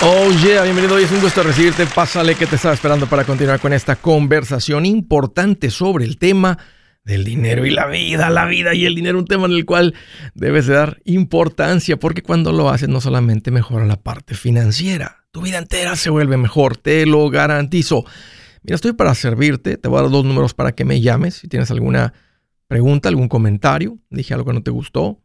Oh yeah, bienvenido. Hoy es un gusto recibirte. Pásale que te estaba esperando para continuar con esta conversación importante sobre el tema del dinero y la vida, la vida y el dinero, un tema en el cual debes de dar importancia porque cuando lo haces no solamente mejora la parte financiera, tu vida entera se vuelve mejor, te lo garantizo. Mira, estoy para servirte, te voy a dar dos números para que me llames si tienes alguna pregunta, algún comentario, dije algo que no te gustó,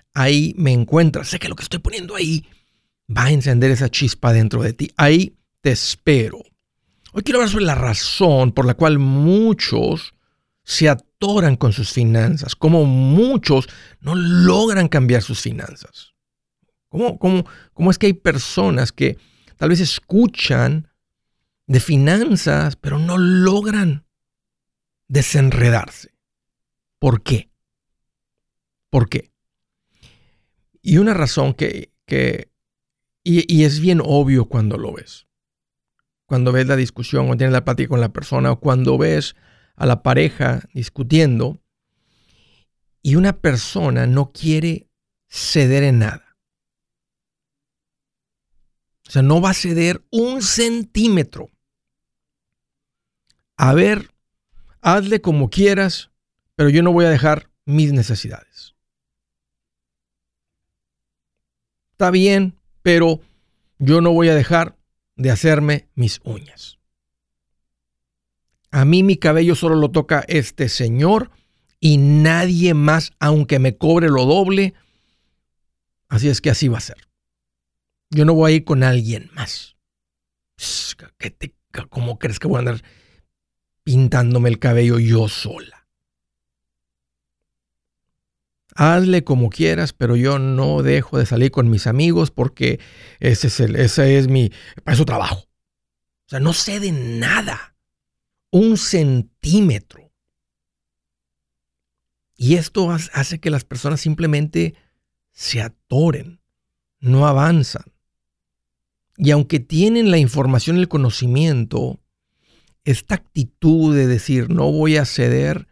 ahí me encuentras. Sé que lo que estoy poniendo ahí va a encender esa chispa dentro de ti. Ahí te espero. Hoy quiero hablar sobre la razón por la cual muchos se atoran con sus finanzas, como muchos no logran cambiar sus finanzas. ¿Cómo, cómo, cómo es que hay personas que tal vez escuchan de finanzas, pero no logran desenredarse? ¿Por qué? ¿Por qué? Y una razón que, y, es bien obvio cuando lo ves. Cuando ves la discusión o tienes la plática con la persona o cuando ves a la pareja discutiendo y una persona no quiere ceder en nada. O sea, no va a ceder un centímetro. A ver, hazle como quieras, pero yo no voy a dejar mis necesidades. Está bien, pero yo no voy a dejar de hacerme mis uñas. A mí mi cabello solo lo toca este señor y nadie más, aunque me cobre lo doble. Así es que así va a ser. Yo no voy a ir con alguien más. ¿Cómo crees que voy a andar pintándome el cabello yo sola? Hazle como quieras, pero yo no dejo de salir con mis amigos porque ese es, el, es mi, trabajo. O sea, no sé de nada. Un centímetro. Y esto hace que las personas simplemente se atoren, no avanzan. Y aunque tienen la información el conocimiento, esta actitud de decir no voy a ceder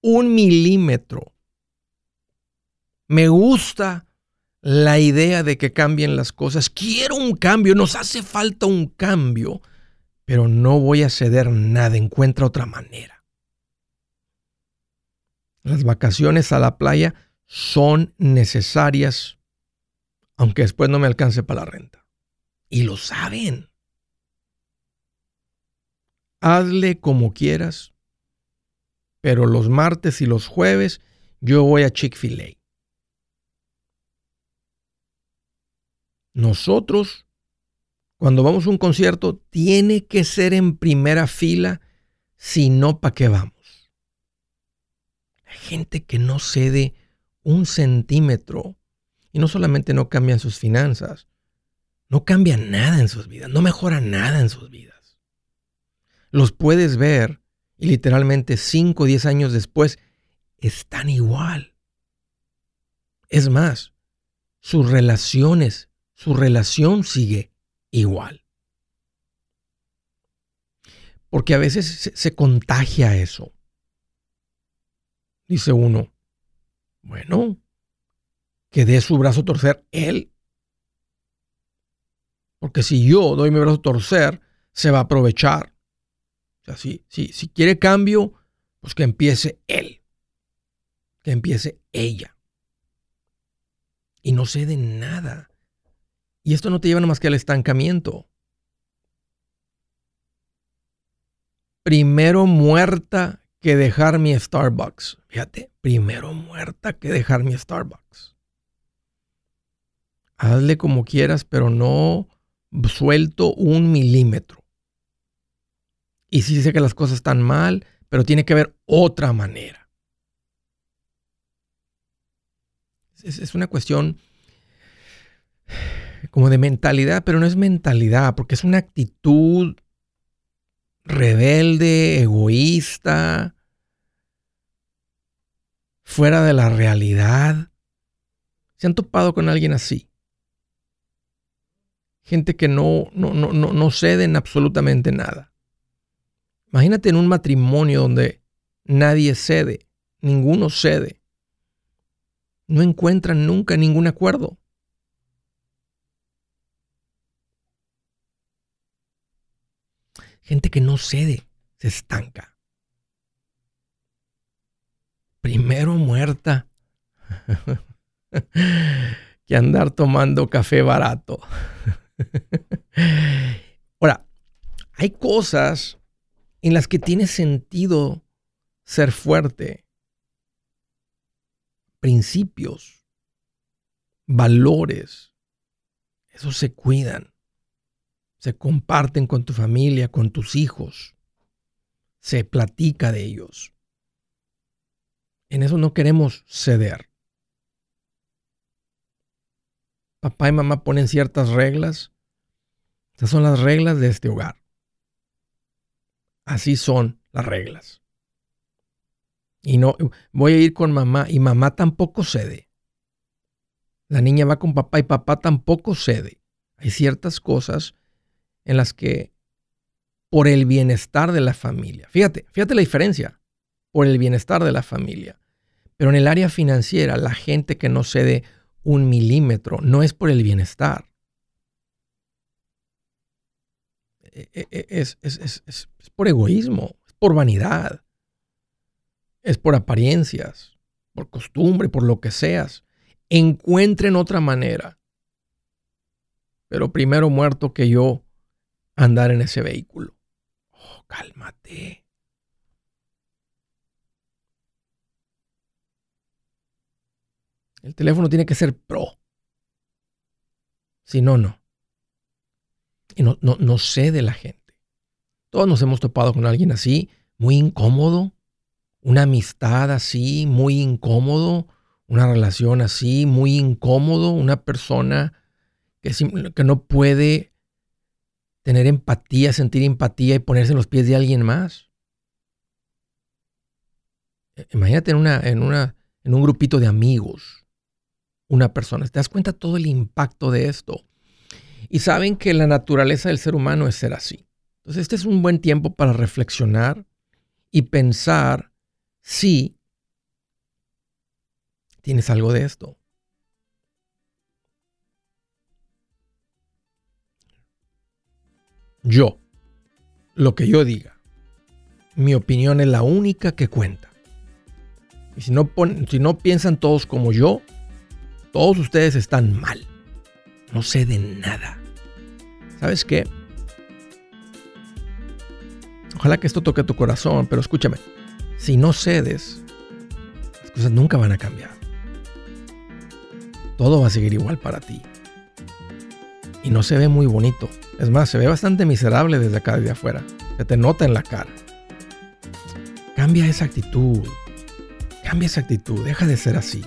un milímetro me gusta la idea de que cambien las cosas. Quiero un cambio, nos hace falta un cambio, pero no voy a ceder nada, encuentra otra manera. Las vacaciones a la playa son necesarias, aunque después no me alcance para la renta. Y lo saben. Hazle como quieras, pero los martes y los jueves yo voy a Chick-fil-A. Nosotros, cuando vamos a un concierto, tiene que ser en primera fila, si no, ¿para qué vamos? Hay gente que no cede un centímetro y no solamente no cambian sus finanzas, no cambian nada en sus vidas, no mejora nada en sus vidas. Los puedes ver y literalmente 5 o 10 años después están igual. Es más, sus relaciones su relación sigue igual. Porque a veces se, contagia eso. Dice uno, bueno, que dé su brazo a torcer él. Porque si yo doy mi brazo a torcer, se va a aprovechar. O sea, si, si quiere cambio, pues que empiece él. Que empiece ella. Y no cede nada. Y esto no te lleva más que al estancamiento. Primero muerta que dejar mi Starbucks. Fíjate, primero muerta que dejar mi Starbucks. Hazle como quieras, pero no suelto un milímetro. Y sí sé que las cosas están mal, pero tiene que haber otra manera. Es, es una cuestión como de mentalidad, pero no es mentalidad, porque es una actitud rebelde, egoísta, fuera de la realidad. ¿Se han topado con alguien así? Gente que no, no, no, no, no ceden absolutamente nada. Imagínate en un matrimonio donde nadie cede, ninguno cede. No encuentran nunca ningún acuerdo. Gente que no cede, se estanca. Primero muerta que andar tomando café barato. Ahora, hay cosas en las que tiene sentido ser fuerte. Principios, valores, esos se cuidan se comparten con tu familia, con tus hijos, se platica de ellos. En eso no queremos ceder. Papá y mamá ponen ciertas reglas. Esas son las reglas de este hogar. Así son las reglas. Y no voy a ir con mamá y mamá tampoco cede. La niña va con papá y papá tampoco cede. Hay ciertas cosas en las que por el bienestar de la familia, fíjate, fíjate la diferencia, por el bienestar de la familia, pero en el área financiera la gente que no cede un milímetro no es por el bienestar. E, e, e, es, es por egoísmo, es por vanidad, es por apariencias, por costumbre, por lo que seas. Encuentren otra manera. Pero primero muerto que yo andar en ese vehículo. Oh, cálmate. El teléfono tiene que ser pro. Si no, no. Y no, no, no sé de la gente. Todos nos hemos topado con alguien así, muy incómodo. Una amistad así, muy incómodo. Una relación así, muy incómodo. Una persona que, que no puede tener empatía, sentir empatía y ponerse en los pies de alguien más. E, imagínate en, una, en, una, en un grupito de amigos, una persona. ¿Te das cuenta todo el impacto de esto? Y saben que la naturaleza del ser humano es ser así. Entonces este es un buen tiempo para reflexionar y pensar si tienes algo de esto. Yo, lo que yo diga. Mi opinión es la única que cuenta. Y si no, si no piensan todos como yo, todos ustedes están mal. No sé de nada. ¿Sabes qué? Ojalá que esto toque tu corazón, pero escúchame. Si no cedes, las cosas nunca van a cambiar. Todo va a seguir igual para ti. Y no se ve muy bonito. Es más, se ve bastante miserable desde acá, de afuera. Se te nota en la cara. Cambia esa actitud. Cambia esa actitud. Deja de ser así.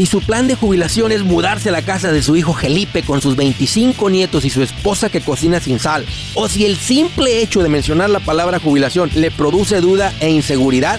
Si su plan de jubilación es mudarse a la casa de su hijo Felipe con sus 25 nietos y su esposa que cocina sin sal, o si el simple hecho de mencionar la palabra jubilación le produce duda e inseguridad,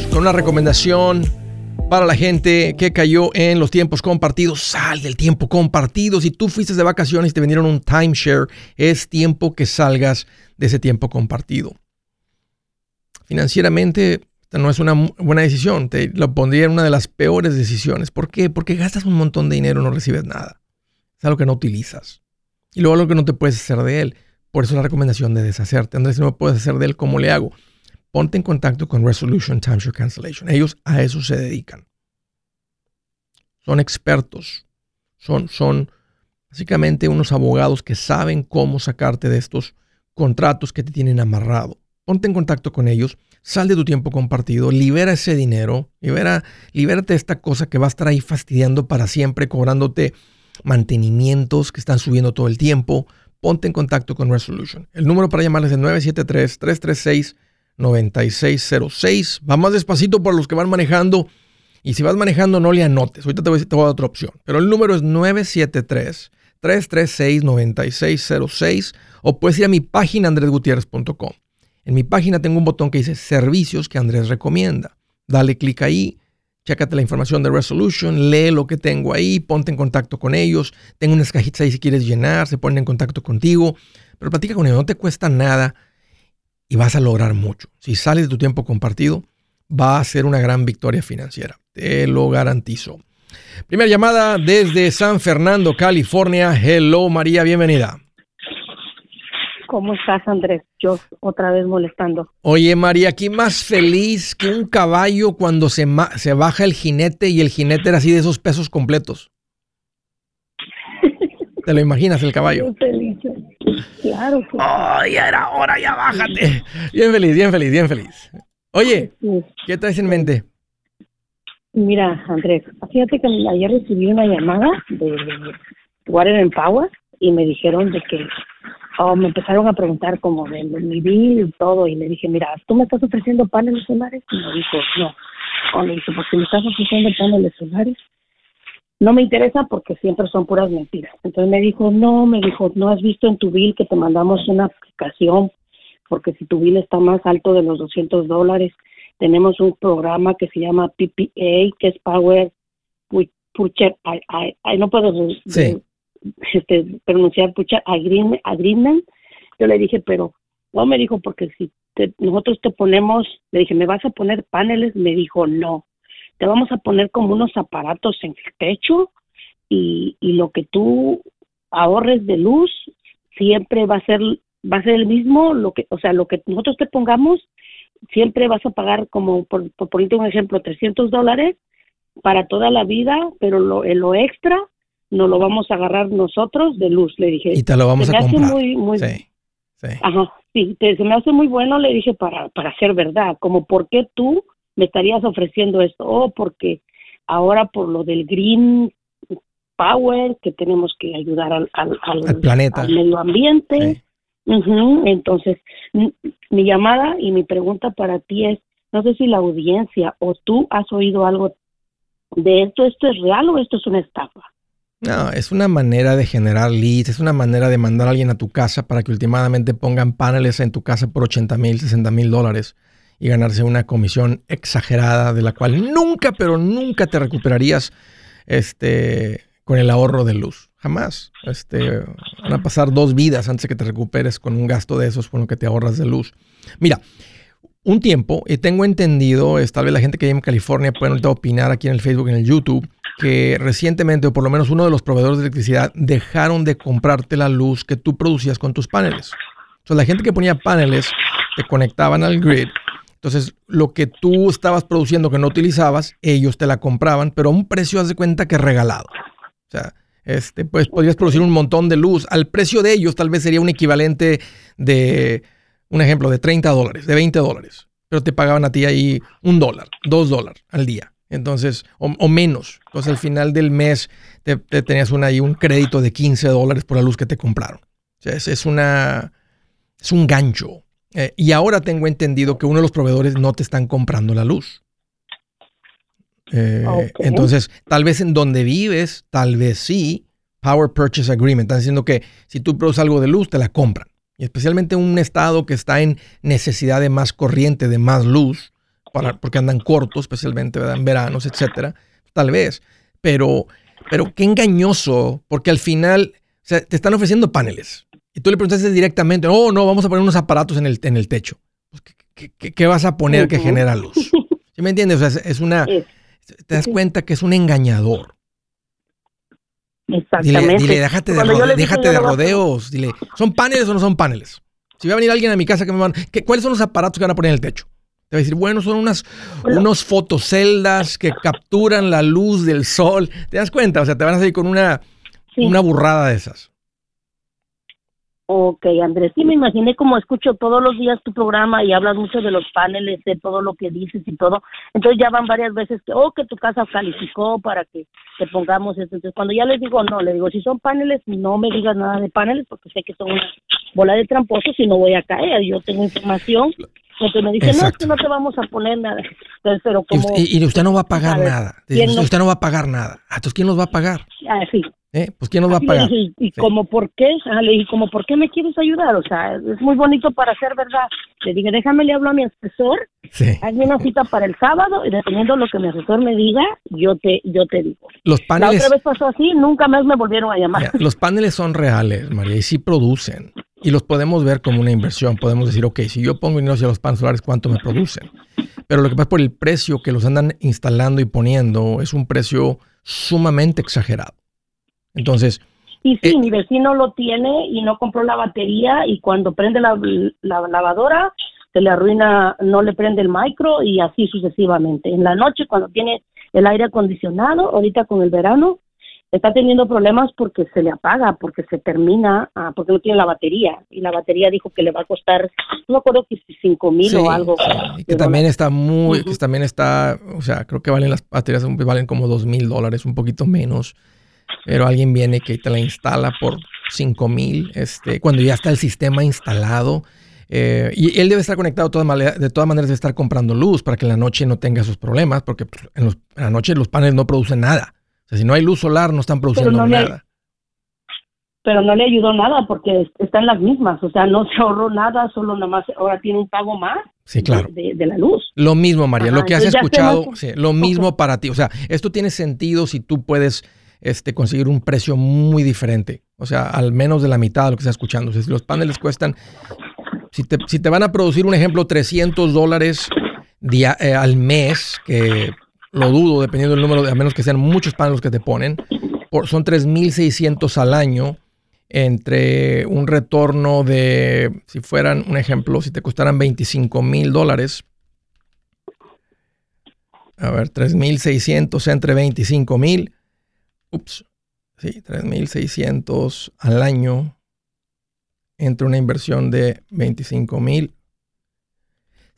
con una recomendación para la gente que cayó en los tiempos compartidos. Sal del tiempo compartido. Si tú fuiste de vacaciones y te vendieron un timeshare, es tiempo que salgas de ese tiempo compartido. Financieramente, no es una buena decisión. Te lo pondría en una de las peores decisiones. ¿Por qué? Porque gastas un montón de dinero y no recibes nada. Es algo que no utilizas. Y luego algo que no te puedes hacer de él. Por eso la recomendación de deshacerte. Andrés, si no me puedes hacer de él, ¿cómo le hago? Ponte en contacto con Resolution Timeshare Cancellation. Ellos a eso se dedican. Son expertos. Son, son básicamente unos abogados que saben cómo sacarte de estos contratos que te tienen amarrado. Ponte en contacto con ellos, sal de tu tiempo compartido, libera ese dinero, libera, libérate de esta cosa que va a estar ahí fastidiando para siempre, cobrándote mantenimientos que están subiendo todo el tiempo. Ponte en contacto con Resolution. El número para llamarles es 973 336 9606. Va más despacito por los que van manejando. Y si vas manejando, no le anotes. Ahorita te voy, a dar otra opción. Pero el número es 973-336-9606. O puedes ir a mi página andresgutierrez.com. En mi página tengo un botón que dice servicios que Andrés recomienda. Dale clic ahí, chécate la información de Resolution, lee lo que tengo ahí, ponte en contacto con ellos. Tengo unas cajitas ahí si quieres llenar, se ponen en contacto contigo. Pero platica con ellos, no te cuesta nada y vas a lograr mucho. Si sales de tu tiempo compartido, va a ser una gran victoria financiera. Te lo garantizo. Primera llamada desde San Fernando, California. Hello María, bienvenida. ¿Cómo estás, Andrés? Yo otra vez molestando. Oye, María, aquí más feliz que un caballo cuando se, se baja el jinete y el jinete era así de esos pesos completos. ¿Te lo imaginas el caballo? feliz. Claro. Oh, ya era hora, ya bájate. Bien feliz, bien feliz, bien feliz. Oye, ¿qué traes en mente? Mira, Andrés, fíjate que ayer recibí una llamada de Water and Power y me dijeron de que oh, me empezaron a preguntar como de, mi bill y todo y le dije, mira, ¿tú me estás ofreciendo paneles solares? Y me dijo, no. O le dije, porque me estás ofreciendo paneles solares no me interesa porque siempre son puras mentiras. Entonces me dijo, no, me dijo, no has visto en tu bill que te mandamos una aplicación, porque si tu bill está más alto de los 200 dólares, tenemos un programa que se llama PPA, que es Power Purchase, no puedo este, pronunciar Purchase Agreement. Yo le dije, pero no, me dijo, porque si nosotros te ponemos, le dije, ¿me vas a poner paneles? Me dijo, no te vamos a poner como unos aparatos en el techo y, y lo que tú ahorres de luz siempre va a ser va a ser el mismo lo que o sea lo que nosotros te pongamos siempre vas a pagar como por, por ponerte un ejemplo 300 dólares para toda la vida pero lo, lo extra no lo vamos a agarrar nosotros de luz le dije y te lo vamos a comprar muy, muy, sí, sí. ajá sí se me hace muy bueno le dije para para ser verdad como por qué tú me estarías ofreciendo esto, oh, porque ahora por lo del green power, que tenemos que ayudar al, al, planeta, al medio ambiente. Entonces, mi llamada y mi pregunta para ti es, no sé si la audiencia o tú has oído algo de esto, ¿esto es real o esto es una estafa? No, es una manera de generar leads, es una manera de mandar a alguien a tu casa para que últimamente pongan paneles en tu casa por 80 mil, 60 mil dólares y ganarse una comisión exagerada de la cual nunca, pero nunca te recuperarías este, con el ahorro de luz. Jamás. Este, van a pasar dos vidas antes de que te recuperes con un gasto de esos con lo que te ahorras de luz. Mira, un tiempo, y tengo entendido, es, tal vez la gente que vive en California puede opinar aquí en el Facebook, en el YouTube, que recientemente, o por lo menos uno de los proveedores de electricidad, dejaron de comprarte la luz que tú producías con tus paneles. Entonces, la gente que ponía paneles te conectaban al grid. Entonces, lo que tú estabas produciendo que no utilizabas, ellos te la compraban, pero a un precio, haz de cuenta que regalado. O sea, este, pues podrías producir un montón de luz. Al precio de ellos, tal vez sería un equivalente de, un ejemplo, de 30 dólares, de 20 dólares. Pero te pagaban a ti ahí un dólar, dos dólares al día. Entonces, o, menos. Entonces, al final del mes te, tenías ahí un crédito de 15 dólares por la luz que te compraron. O sea, es, una, es un gancho. Eh, y ahora tengo entendido que uno de los proveedores no te están comprando la luz. Eh, entonces, tal vez en donde vives, tal vez sí, Power Purchase Agreement. Están diciendo que si tú produces algo de luz, te la compran. Y especialmente en un estado que está en necesidad de más corriente, de más luz, porque andan cortos, especialmente en veranos, etcétera, tal vez. Pero, pero qué engañoso, porque al final te están ofreciendo paneles. Y tú le preguntaste directamente, oh, no, vamos a poner unos aparatos en el, en el techo. Pues, ¿qué, vas a poner que genera luz? ¿Sí me entiendes? O sea, es una, te das cuenta que es un engañador. Exactamente. Dile, déjate de, déjate de rodeos. Dile, ¿son paneles o no son paneles? Si va a venir alguien a mi casa que me van, ¿cuáles son los aparatos que van a poner en el techo? Te va a decir, bueno, son unas, unos fotoceldas que capturan la luz del sol. ¿Te das cuenta? O sea, te van a salir con una, una burrada de esas. Ok, Andrés, sí me imaginé como escucho todos los días tu programa y hablas mucho de los paneles, de todo lo que dices y todo. Entonces ya van varias veces que, oh, que tu casa calificó para que te pongamos esto. Entonces cuando ya les digo, no, le digo, si son paneles, no me digas nada de paneles porque sé que son una bola de tramposos y no voy a caer. Yo tengo información. Entonces me dicen, no, es que no te vamos a poner nada. Entonces, pero como, y, usted no va a pagar nada. Usted no va a pagar nada. Entonces, ¿quién nos va a pagar? Ah, sí. ¿Eh? Pues ¿quién nos va a pagar? y, como por qué, le dije, como por qué me quieres ayudar, o sea, es muy bonito para ser verdad. Le dije, déjame le hablo a mi asesor, sí. hazme una cita para el sábado y dependiendo de lo que mi asesor me diga, yo te, yo te digo. Los paneles. La otra vez pasó así, nunca más me volvieron a llamar. los paneles son reales, María, y sí producen. Y los podemos ver como una inversión. Podemos decir, ok, si yo pongo dinero hacia los paneles solares, ¿cuánto me producen? Pero lo que pasa por el precio que los andan instalando y poniendo es un precio sumamente exagerado. Entonces... Y sí, eh, mi vecino lo tiene y no compró la batería y cuando prende la, lavadora se le arruina, no le prende el micro y así sucesivamente. En la noche cuando tiene el aire acondicionado, ahorita con el verano, está teniendo problemas porque se le apaga, porque se termina, ah, porque no tiene la batería. Y la batería dijo que le va a costar, no acuerdo que 5 mil o algo. Y que también está muy, que también está, o sea, creo que valen las baterías, valen como dos mil dólares, un poquito menos pero alguien viene que te la instala por 5 mí este, cuando ya está el sistema instalado. Eh, y él debe estar conectado de todas, maneras, de todas maneras, debe estar comprando luz para que en la noche no tenga esos problemas, porque pues, en, la noche los paneles no producen nada. O sea, si no hay luz solar, no están produciendo nada. pero no le ayudó nada porque están las mismas, o sea, no se ahorró nada, solo nada más ahora tiene un pago más sí, claro. de, la luz. Lo mismo, María, lo que has escuchado, lo mismo para ti. O sea, esto tiene sentido si tú puedes este, conseguir un precio muy diferente. O sea, al menos de la mitad de lo que está escuchando. si los paneles cuestan, si te, si te, van a producir un ejemplo 300 dólares eh, al mes, que lo dudo dependiendo del número, de, a menos que sean muchos paneles que te ponen, por, son 3.600 al año entre un retorno de, si fueran un ejemplo, si te costaran 25 mil dólares, a ver, 3.600 entre 25 mil, ups, sí, 3.600 al año entre una inversión de 25.000.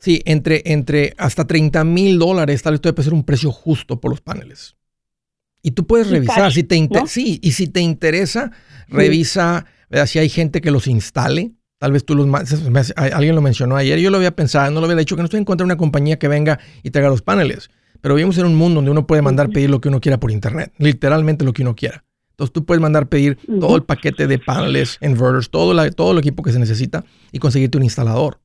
Sí, entre, entre hasta 30 mil dólares tal vez puede ser un precio justo por los paneles. Y tú puedes revisar, si te sí, y si te interesa, revisa si hay gente que los instale. Tal vez tú los alguien lo mencionó ayer, yo lo había pensado, no lo había dicho, que no estoy en contra de una compañía que venga y te haga los paneles. Pero vivimos en un mundo donde uno puede mandar pedir lo que uno quiera por internet, literalmente lo que uno quiera. Entonces tú puedes mandar pedir todo el paquete de paneles, inverters, todo, la, todo el equipo que se necesita y conseguirte un instalador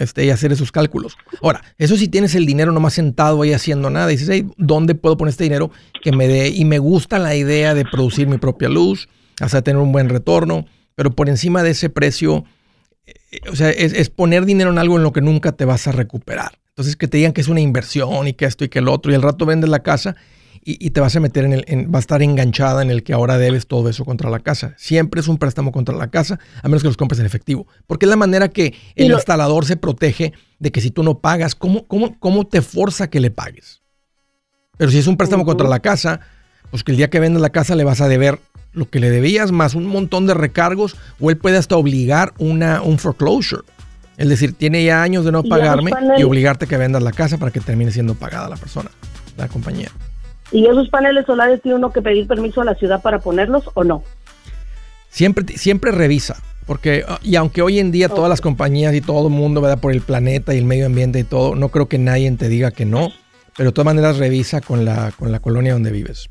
este, y hacer esos cálculos. Ahora, eso si tienes el dinero nomás sentado ahí haciendo nada, y dices, hey, ¿dónde puedo poner este dinero que me dé? Y me gusta la idea de producir mi propia luz, hasta tener un buen retorno, pero por encima de ese precio, eh, o sea, es, es, poner dinero en algo en lo que nunca te vas a recuperar. Entonces que te digan que es una inversión y que esto y que el otro, y al rato vendes la casa y, te vas a meter en el, va a estar enganchada en el que ahora debes todo eso contra la casa. Siempre es un préstamo contra la casa, a menos que los compres en efectivo. Porque es la manera que el instalador se protege de que si tú no pagas, ¿cómo, cómo, cómo te forza que le pagues? Pero si es un préstamo contra la casa, pues que el día que vendas la casa le vas a deber lo que le debías más un montón de recargos o él puede hasta obligar una, un foreclosure. Es decir, tiene ya años de no pagarme y obligarte a que vendas la casa para que termine siendo pagada la persona, la compañía. ¿Y esos paneles solares tiene uno que pedir permiso a la ciudad para ponerlos o no? Siempre, siempre revisa. Porque, ah, y aunque hoy en día todas las compañías y todo el mundo, ¿verdad? Por el planeta y el medio ambiente y todo, no creo que nadie te diga que no. Pero de todas maneras revisa con la, con la colonia donde vives.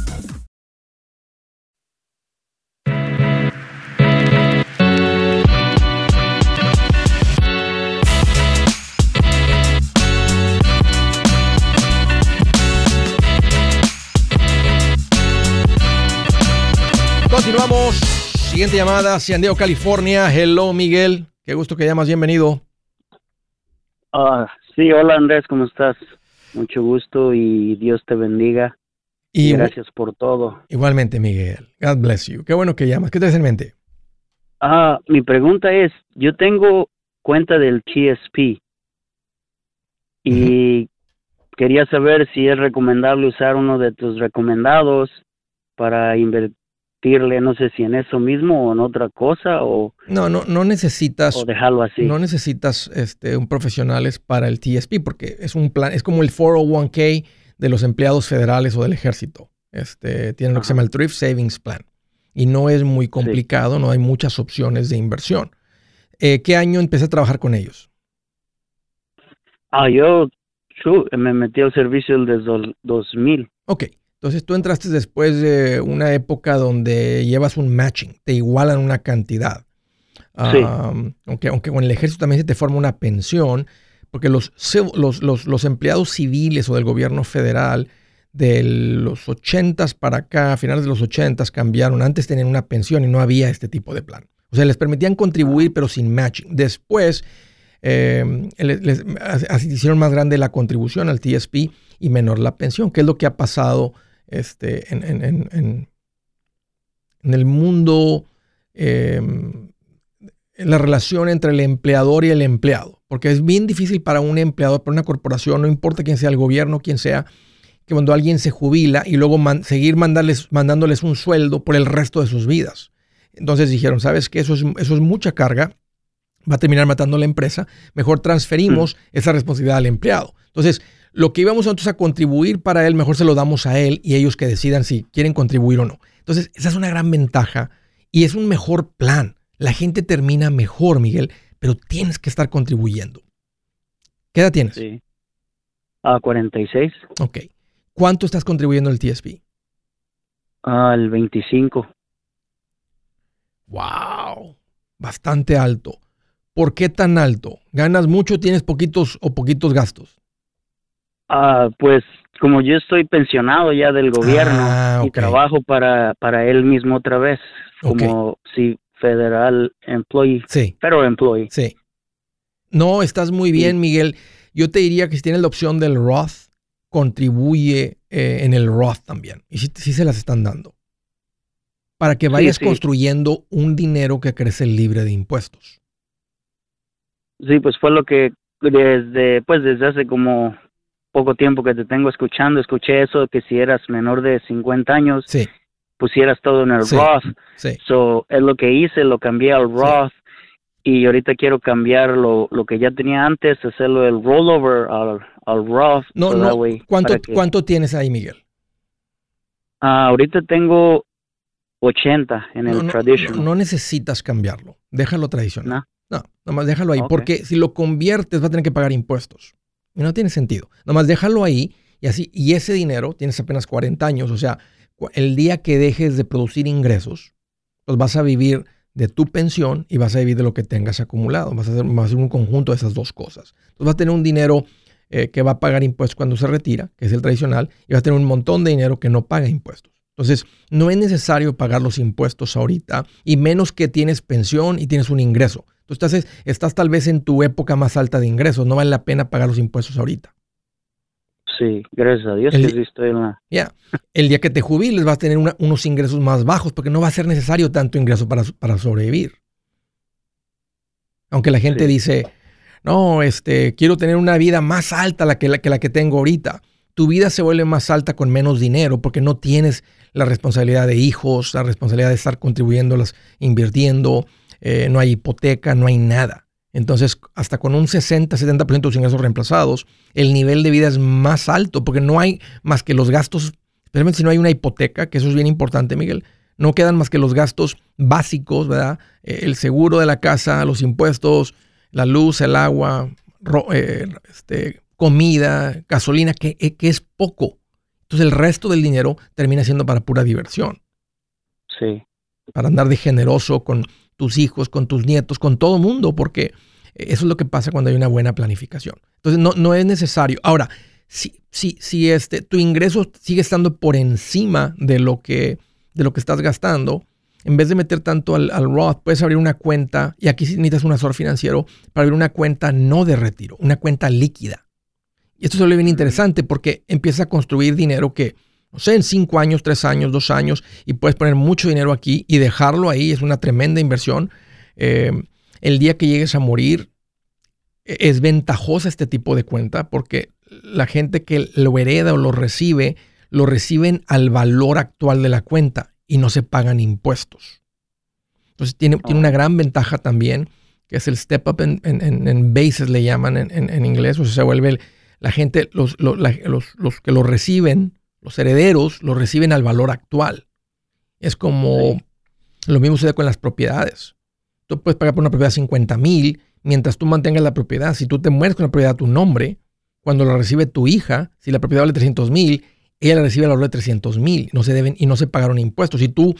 Continuamos. Siguiente llamada, San Diego, California. Hello, Miguel. Qué gusto que llamas. Bienvenido. Ah, sí, hola Andrés, ¿cómo estás? Mucho gusto y Dios te bendiga. Y gracias por todo. Igualmente, Miguel. God bless you. Qué bueno que llamas. ¿Qué te en mente? Ah, mi pregunta es, yo tengo cuenta del TSP y quería saber si es recomendable usar uno de tus recomendados para invertir no sé si en eso mismo o en otra cosa o... No, no, no necesitas... O dejarlo así. No necesitas este, un profesionales para el TSP porque es un plan, es como el 401k de los empleados federales o del ejército. Este, tienen lo que se llama el Thrift Savings Plan. Y no es muy complicado, no hay muchas opciones de inversión. Eh, ¿Qué año empecé a trabajar con ellos? Ah, yo me metí al servicio desde 2000. Ok, entonces tú entraste después de una época donde llevas un matching, te igualan una cantidad. aunque, aunque con el ejército también se te forma una pensión, porque los, los, los, empleados civiles o del gobierno federal de los 80 para acá, a finales de los 80 cambiaron. Antes tenían una pensión y no había este tipo de plan. O sea, les permitían contribuir, pero sin matching. Después eh, les, hicieron más grande la contribución al TSP y menor la pensión, que es lo que ha pasado este, en, en, en, en el mundo, em, en la relación entre el empleador y el empleado. Porque es bien difícil para un empleador, para una corporación, no importa quién sea el gobierno, quién sea, que cuando alguien se jubila y luego seguir mandarles, mandándoles un sueldo por el resto de sus vidas. Entonces dijeron, ¿sabes qué? Eso es, eso es mucha carga, va a terminar matando a la empresa, mejor transferimos mm. esa responsabilidad al empleado. Entonces, lo que íbamos nosotros a contribuir para él, mejor se lo damos a él y ellos que decidan si quieren contribuir o no. Entonces, esa es una gran ventaja y es un mejor plan. La gente termina mejor, Miguel, pero tienes que estar contribuyendo. ¿Qué edad tienes? Sí. A 46. Ok. ¿Cuánto estás contribuyendo al TSP? Al 25. Wow. Bastante alto. ¿Por qué tan alto? ¿Ganas mucho, tienes poquitos o poquitos gastos? Ah, pues como yo estoy pensionado ya del gobierno ah, y trabajo para, para él mismo otra vez, como si federal employee, sí. federal employee. Sí. No, estás muy bien, Miguel. Yo te diría que si tienes la opción del Roth, contribuye eh, en el Roth también. Y sí, se las están dando. Para que vayas construyendo un dinero que crece libre de impuestos. Sí, pues fue lo que desde, pues desde hace como poco tiempo que te tengo escuchando, escuché eso que si eras menor de 50 años, pusieras todo en el Roth. So, es lo que hice, lo cambié al Roth y ahorita quiero cambiar lo, lo que ya tenía antes, hacerlo el rollover al, al Roth. No, no. ¿Cuánto, ¿Cuánto tienes ahí, Miguel? Ah, ahorita tengo 80 en el traditional. No, necesitas cambiarlo. Déjalo tradicional. No, nomás déjalo ahí. Porque si lo conviertes, va a tener que pagar impuestos. Y no tiene sentido. Nomás déjalo ahí y así. Y ese dinero, tienes apenas 40 años. O sea, el día que dejes de producir ingresos, pues vas a vivir de tu pensión y vas a vivir de lo que tengas acumulado. Vas a hacer, vas a hacer un conjunto de esas dos cosas. Entonces vas a tener un dinero eh, que va a pagar impuestos cuando se retira, que es el tradicional, y vas a tener un montón de dinero que no paga impuestos. Entonces, no es necesario pagar los impuestos ahorita, y menos que tienes pensión y tienes un ingreso. Entonces, estás tal vez en tu época más alta de ingresos, no vale la pena pagar los impuestos ahorita. Sí, gracias a Dios el, que estoy en la... Ya, el día que te jubiles vas a tener unos ingresos más bajos porque no va a ser necesario tanto ingreso para, para sobrevivir. Aunque la gente dice, no, este, quiero tener una vida más alta la que, la, que la que tengo ahorita. Tu vida se vuelve más alta con menos dinero porque no tienes la responsabilidad de hijos, la responsabilidad de estar contribuyéndolas, invirtiendo, eh, no hay hipoteca, no hay nada. Entonces, hasta con un 60-70% de tus ingresos reemplazados, el nivel de vida es más alto porque no hay más que los gastos, especialmente si no hay una hipoteca, que eso es bien importante, Miguel, no quedan más que los gastos básicos, ¿verdad? Eh, el seguro de la casa, los impuestos, la luz, el agua, eh, este, comida, gasolina, que, que es poco. Entonces el resto del dinero termina siendo para pura diversión. Sí. Para andar de generoso con tus hijos, con tus nietos, con todo mundo, porque eso es lo que pasa cuando hay una buena planificación. Entonces, no, no es necesario. Ahora, si, si, si este, tu ingreso sigue estando por encima de lo que, de lo que estás gastando, en vez de meter tanto al, al, Roth, puedes abrir una cuenta, y aquí necesitas un asesor financiero, para abrir una cuenta no de retiro, una cuenta líquida. Y esto se vuelve bien interesante porque empieza a construir dinero que no sé, en cinco años, tres años, dos años, y puedes poner mucho dinero aquí y dejarlo ahí, es una tremenda inversión. Eh, el día que llegues a morir, e-, es ventajosa este tipo de cuenta porque la gente que lo hereda o lo recibe, lo reciben al valor actual de la cuenta y no se pagan impuestos. Entonces tiene, tiene una gran ventaja también, que es el step up en, en, bases, le llaman en, inglés, o sea, se vuelve la gente, los, los, los que lo reciben, los herederos lo reciben al valor actual. Es como lo mismo sucede con las propiedades. Tú puedes pagar por una propiedad 50 mil mientras tú mantengas la propiedad. Si tú te mueres con la propiedad a tu nombre, cuando la recibe tu hija, si la propiedad vale 300 mil, ella la recibe al valor de 300 mil no se deben y no se pagaron impuestos. Si tú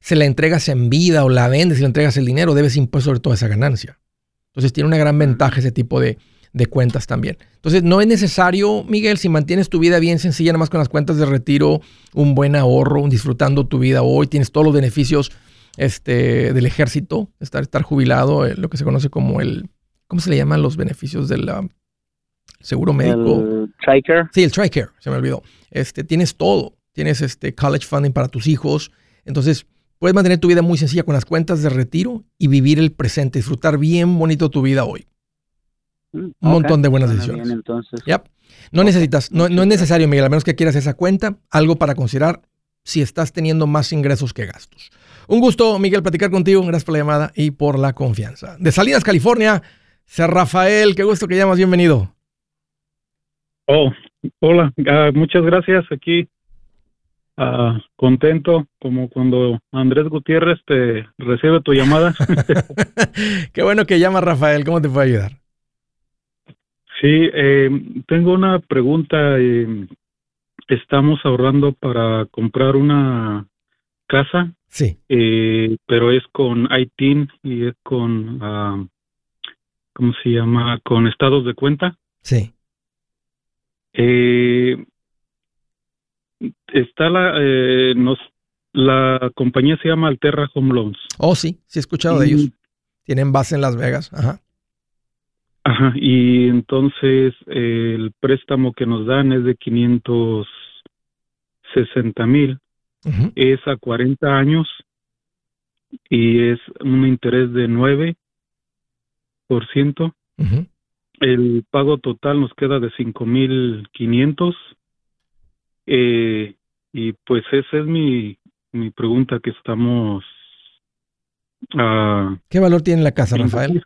se la entregas en vida o la vendes y le entregas el dinero, debes impuestos sobre toda esa ganancia. Entonces tiene una gran ventaja ese tipo de, de cuentas también. Entonces, no es necesario, Miguel, si mantienes tu vida bien sencilla, nada más con las cuentas de retiro, un buen ahorro, disfrutando tu vida hoy, tienes todos los beneficios este, del ejército, estar, estar jubilado, eh, lo que se conoce como el, ¿cómo se le llaman los beneficios del seguro médico? El TRICARE. Sí, el TRICARE, se me olvidó. Este, tienes todo, tienes este college funding para tus hijos, entonces puedes mantener tu vida muy sencilla con las cuentas de retiro y vivir el presente, disfrutar bien bonito tu vida hoy. Un montón de buenas decisiones. No necesitas, no, no, es necesario, Miguel, a menos que quieras esa cuenta, algo para considerar si estás teniendo más ingresos que gastos. Un gusto, Miguel, platicar contigo. Gracias por la llamada y por la confianza. De Salinas, California, Ser Rafael, qué gusto que llamas, bienvenido. Oh, hola, ah, muchas gracias. Aquí ah, contento, como cuando Andrés Gutiérrez te recibe tu llamada. qué bueno que llama Rafael, ¿cómo te puedo ayudar? Sí, eh, tengo una pregunta. Eh, estamos ahorrando para comprar una casa. Sí. Eh, pero es con ITIN y es con, uh, ¿cómo se llama? Con estados de cuenta. Sí. está la, nos, la compañía se llama Alterra Home Loans. Oh, sí, sí he escuchado de ellos. Tienen base en Las Vegas. Ajá. Ajá, y entonces el préstamo que nos dan es de 560 mil, es a 40 años y es un interés de 9%. El pago total nos queda de 5.500. Eh, y pues esa es mi, mi pregunta que estamos... Uh, ¿Qué valor tiene la casa, Rafael?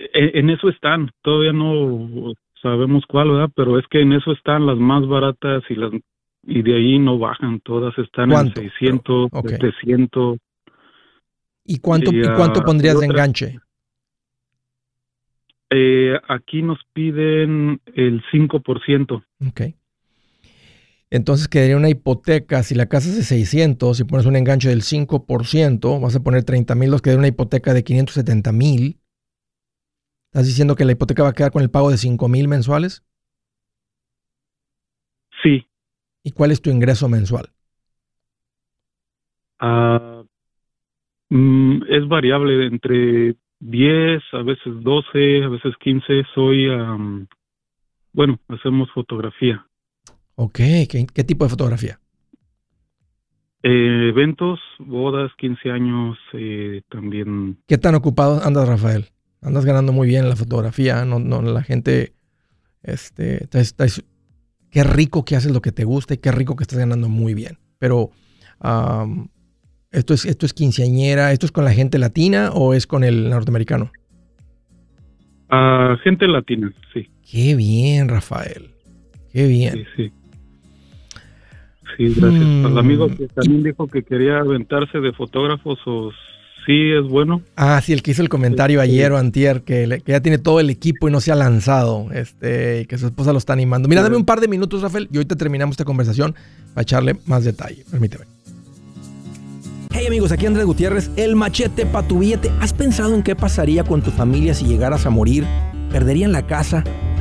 Ah, en eso están, todavía no sabemos cuál, ¿verdad? Pero es que en eso están las más baratas y las y de ahí no bajan, todas están en 600, 700. ¿Y cuánto, y, cuánto pondrías de enganche? Eh, aquí nos piden el 5%. Ok. Entonces quedaría una hipoteca, si la casa es de 600, y pones un enganche del 5%, vas a poner 30 mil, nos quedaría una hipoteca de 570 mil. ¿Estás diciendo que la hipoteca va a quedar con el pago de 5 mil mensuales? Sí. ¿Y cuál es tu ingreso mensual? Ah, mm, es variable entre 10, a veces 12, a veces 15. Soy, bueno, hacemos fotografía. Ok, ¿qué, tipo de fotografía? Eh, eventos, bodas, 15 años, eh, también. ¿Qué tan ocupado andas, Rafael? Andas ganando muy bien en la fotografía, no, no, la gente, este, qué rico que haces lo que te gusta y qué rico que estás ganando muy bien. Pero esto es esto es quinceañera, esto es con la gente latina o es con el norteamericano? Ah, gente latina, sí. Qué bien, Rafael. Qué bien. Sí, sí. Sí, gracias. Al amigo que también dijo que quería aventarse de fotógrafos o sí es bueno. Ah, sí, el que hizo el comentario ayer o antier, que, ya tiene todo el equipo y no se ha lanzado, este, y que su esposa lo está animando. Mira, dame un par de minutos, Rafael, y ahorita terminamos esta conversación para echarle más detalle. Permíteme. Hey amigos, aquí Andrés Gutiérrez, el machete para tu billete. ¿Has pensado en qué pasaría con tu familia si llegaras a morir? ¿Perderían la casa?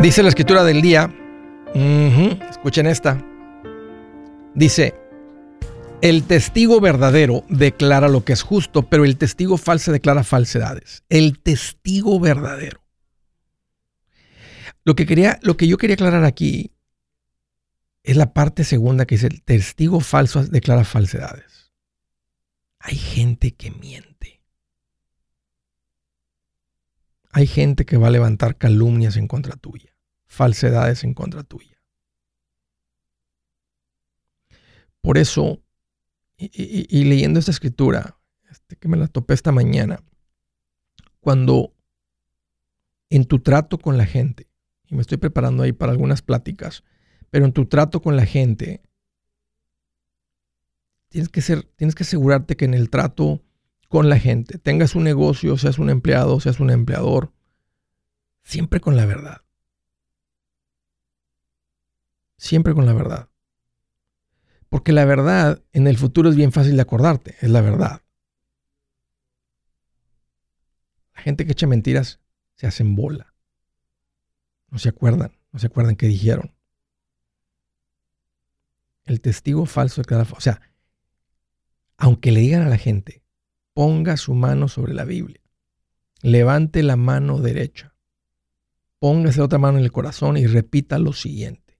Dice la escritura del día, escuchen esta, dice, el testigo verdadero declara lo que es justo, pero el testigo falso declara falsedades. El testigo verdadero. Lo que, quería, lo que yo quería aclarar aquí es la parte segunda que dice, el testigo falso declara falsedades. Hay gente que miente. Hay gente que va a levantar calumnias en contra tuya falsedades en contra tuya. Por eso, y, leyendo esta escritura, este, que me la topé esta mañana, cuando en tu trato con la gente, y me estoy preparando ahí para algunas pláticas, pero en tu trato con la gente, tienes que, ser, tienes que asegurarte que en el trato con la gente, tengas un negocio, seas un empleado, seas un empleador, siempre con la verdad. Siempre con la verdad. Porque la verdad en el futuro es bien fácil de acordarte, es la verdad. La gente que echa mentiras se hacen bola. No se acuerdan, no se acuerdan qué dijeron. El testigo falso de cada... O sea, aunque le digan a la gente, ponga su mano sobre la Biblia, levante la mano derecha, póngase otra mano en el corazón y repita lo siguiente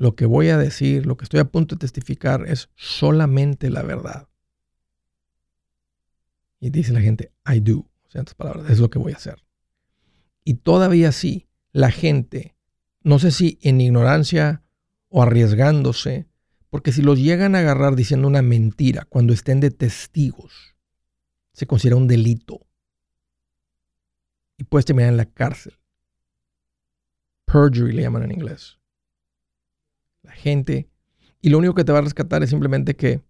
lo que voy a decir, lo que estoy a punto de testificar es solamente la verdad. Y dice la gente, I do. O sea, palabras, es lo que voy a hacer. Y todavía sí, la gente no sé si en ignorancia o arriesgándose, porque si los llegan a agarrar diciendo una mentira cuando estén de testigos, se considera un delito y puedes terminar en la cárcel. Perjury le llaman en inglés. Gente. Y lo único que te va a rescatar es simplemente que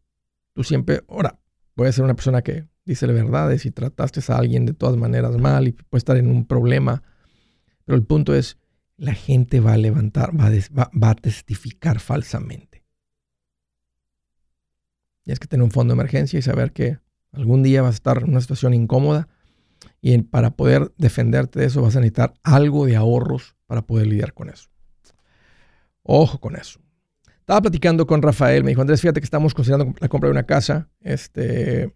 tú siempre, ahora, puedes ser una persona que dice la verdad, si trataste a alguien de todas maneras mal y puede estar en un problema. Pero el punto es, la gente va a levantar, va a, va a testificar falsamente. Y es que tener un fondo de emergencia y saber que algún día vas a estar en una situación incómoda y para poder defenderte de eso vas a necesitar algo de ahorros para poder lidiar con eso. Ojo con eso. Estaba platicando con Rafael, me dijo, Andrés, fíjate que estamos considerando la compra de una casa. Este,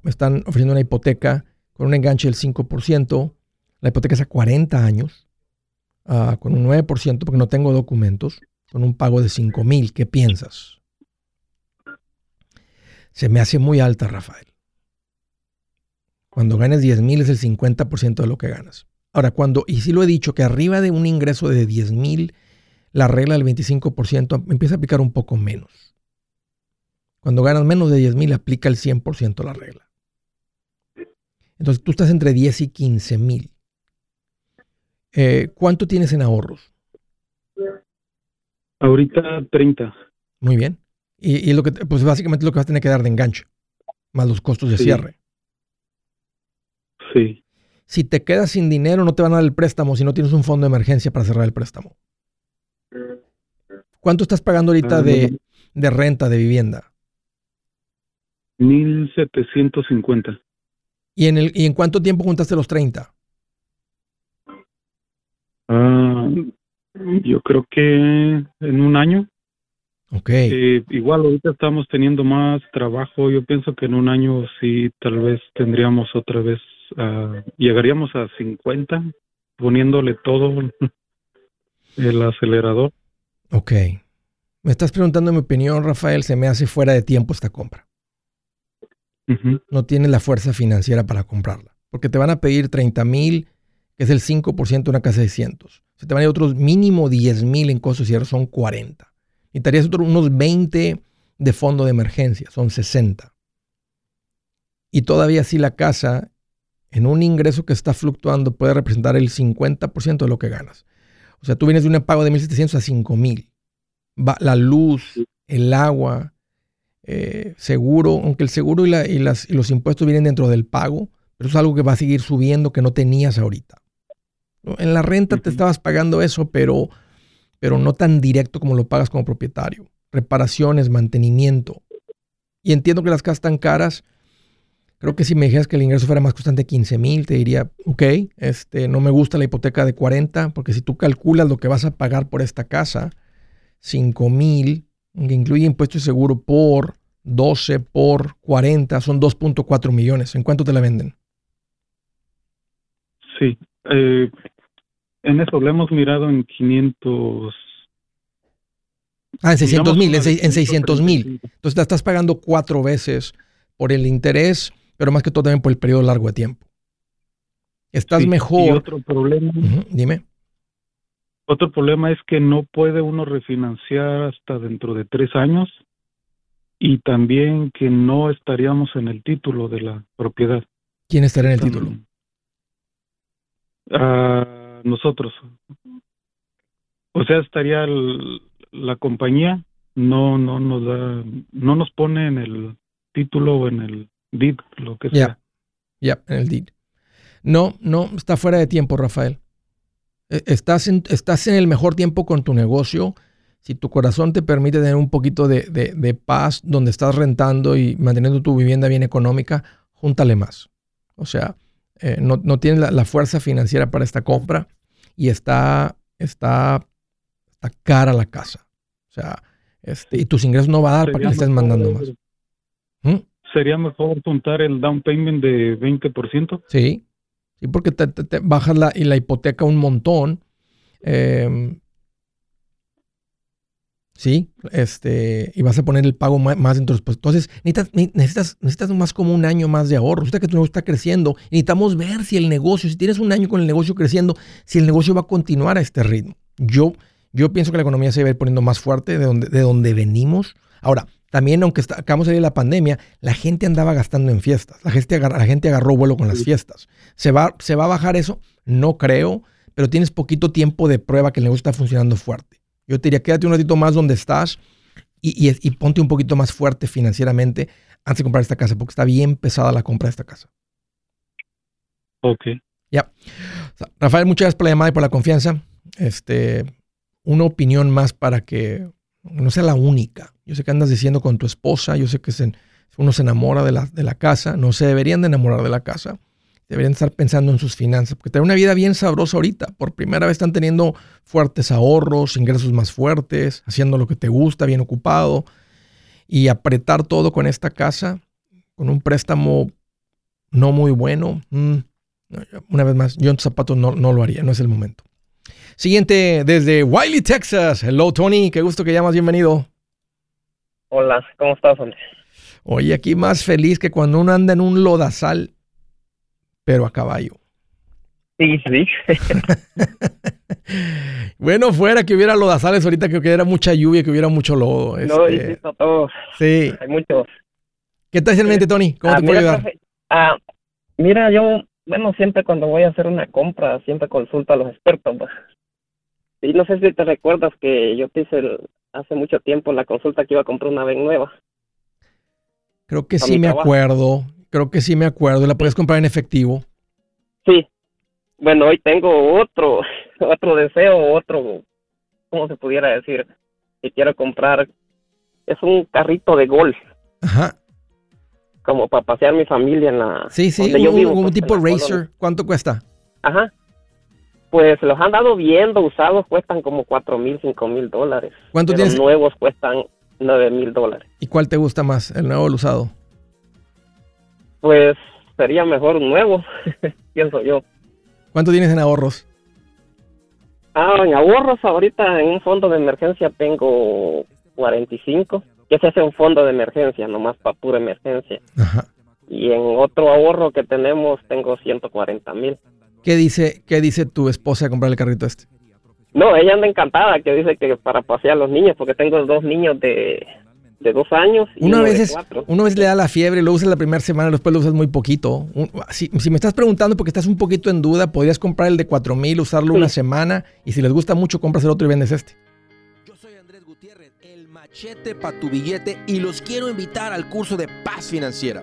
me están ofreciendo una hipoteca con un enganche del 5%. La hipoteca es a 40 años, uh, con un 9% porque no tengo documentos, con un pago de 5 mil. ¿Qué piensas? Se me hace muy alta, Rafael. Cuando ganes 10 mil es el 50% de lo que ganas. Ahora, cuando, y sí lo he dicho, que arriba de un ingreso de 10 mil, la regla del 25% empieza a aplicar un poco menos. Cuando ganas menos de 10 mil, aplica el 100% la regla. Entonces, tú estás entre 10 y 15 mil. Eh, ¿Cuánto tienes en ahorros? Ahorita 30. Muy bien. Y, lo que, pues básicamente lo que vas a tener que dar de enganche, más los costos de cierre. Sí. Si te quedas sin dinero, no te van a dar el préstamo si no tienes un fondo de emergencia para cerrar el préstamo. ¿Cuánto estás pagando ahorita ah, de, renta de vivienda? 1750. ¿Y en, el, ¿Y en cuánto tiempo juntaste los 30? Ah, yo creo que en un año. Ok. Eh, igual ahorita estamos teniendo más trabajo. Yo pienso que en un año sí, tal vez tendríamos otra vez llegaríamos a 50 poniéndole todo el acelerador. Ok. Me estás preguntando mi opinión, Rafael. Se me hace fuera de tiempo esta compra. No tienes la fuerza financiera para comprarla. Porque te van a pedir 30 mil, que es el 5% de una casa de cientos. Se te van a ir otros mínimo 10 mil en costos y son 40. Necesitarías otros unos 20 de fondo de emergencia, son 60. Y todavía si la casa en un ingreso que está fluctuando puede representar el 50% de lo que ganas. O sea, tú vienes de un pago de 1.700 a 5.000. La luz, el agua, eh, seguro, aunque el seguro y, los impuestos vienen dentro del pago, pero es algo que va a seguir subiendo que no tenías ahorita. En la renta te estabas pagando eso, pero, pero no tan directo como lo pagas como propietario. Reparaciones, mantenimiento. Y entiendo que las casas están caras, Creo que si me dijeras que el ingreso fuera más constante 15 mil, te diría, ok, este, no me gusta la hipoteca de 40, porque si tú calculas lo que vas a pagar por esta casa, 5 mil, que incluye impuesto y seguro por 12 por 40, son 2.4 millones. ¿En cuánto te la venden? Sí, eh, en eso lo hemos mirado en 500. Ah, en 600 mil, en, 600 mil. Entonces te estás pagando cuatro veces por el interés pero más que todo también por el periodo largo de tiempo. Estás mejor. Y otro problema. dime. Otro problema es que no puede uno refinanciar hasta dentro de tres años y también que no estaríamos en el título de la propiedad. ¿Quién estaría en el título? Uh, nosotros. O sea, estaría la compañía, no, no nos da, no nos pone en el título o en el DID, lo que sea. Ya, en el DID. No, no, está fuera de tiempo, Rafael. E, estás en, estás en el mejor tiempo con tu negocio. Si tu corazón te permite tener un poquito de, paz donde estás rentando y manteniendo tu vivienda bien económica, júntale más. O sea, eh, no, no, tienes la, fuerza financiera para esta compra y está, está, está cara la casa. O sea, este, y tus ingresos no va a dar para que estés mandando más. Sería mejor juntar el down payment de 20%. Sí, sí porque te, bajas la, y la hipoteca un montón. Em, sí, este, y vas a poner el pago más, dentro de los Entonces, necesitas, necesitas, más como un año más de ahorro. Resulta que tu negocio está creciendo. Necesitamos ver si el negocio, si tienes un año con el negocio creciendo, si el negocio va a continuar a este ritmo. Yo, yo pienso que la economía se va a ir poniendo más fuerte de donde, de donde venimos. Ahora, también, aunque acabamos de salir de la pandemia, la gente andaba gastando en fiestas. La gente, la gente agarró vuelo con las fiestas. ¿Se va, ¿Se va a bajar eso? No creo, pero tienes poquito tiempo de prueba que el negocio está funcionando fuerte. Yo te diría, quédate un ratito más donde estás y, y, ponte un poquito más fuerte financieramente antes de comprar esta casa, porque está bien pesada la compra de esta casa. Ok. Ya. Rafael, muchas gracias por la llamada y por la confianza. Este, una opinión más para que no sea la única. Yo sé que andas diciendo con tu esposa, yo sé que uno se enamora de la, de la casa, no se deberían de enamorar de la casa, deberían estar pensando en sus finanzas, porque tener una vida bien sabrosa ahorita, por primera vez están teniendo fuertes ahorros, ingresos más fuertes, haciendo lo que te gusta, bien ocupado, y apretar todo con esta casa, con un préstamo no muy bueno, mm, una vez más, yo en tus zapatos no, no lo haría, no es el momento. Siguiente desde Wiley, Texas. Hello, Tony. Qué gusto que llamas. Bienvenido. Hola, ¿cómo estás, hombre? Oye, aquí más feliz que cuando uno anda en un lodazal, pero a caballo. Sí, sí. bueno, fuera que hubiera lodazales ahorita que hubiera mucha lluvia, que hubiera mucho lodo. No, este... sí, todo. Sí. Hay muchos. ¿Qué tal en mente, Tony? ¿Cómo ah, te puedo ayudar? Ah, mira, yo, bueno, siempre cuando voy a hacer una compra, siempre consulto a los expertos. Pues. Y no sé si te recuerdas que yo te hice hace mucho tiempo la consulta que iba a comprar una vez nueva. Creo que sí me acuerdo. Creo que sí me acuerdo. ¿La puedes comprar en efectivo? Sí. Bueno, hoy tengo otro, otro deseo, otro, ¿cómo se pudiera decir? Que quiero comprar. Es un carrito de golf. Ajá. Como para pasear mi familia en la. Sí, sí, un, pues, tipo racer. ¿Cuánto cuesta? Ajá. Pues los han dado viendo, usados cuestan como cuatro mil, cinco mil dólares. ¿Cuántos tienes? nuevos cuestan nueve mil dólares. ¿Y cuál te gusta más, el nuevo o el usado? Pues sería mejor un nuevo, pienso yo. ¿Cuánto tienes en ahorros? Ah, en ahorros ahorita en un fondo de emergencia tengo 45, que se hace un fondo de emergencia, nomás para pura emergencia. Ajá. Y en otro ahorro que tenemos tengo 140 mil. ¿Qué dice, qué dice tu esposa de comprar el carrito este? No, ella anda encantada, que dice que para pasear a los niños, porque tengo dos niños de, dos años y una uno vez de cuatro. Una vez le da la fiebre, lo usas la primera semana, después lo usas muy poquito. si, me estás preguntando porque estás un poquito en duda, podrías comprar el de cuatro mil, usarlo una semana y si les gusta mucho, compras el otro y vendes este. Yo soy Andrés Gutiérrez, el machete para tu billete y los quiero invitar al curso de paz financiera.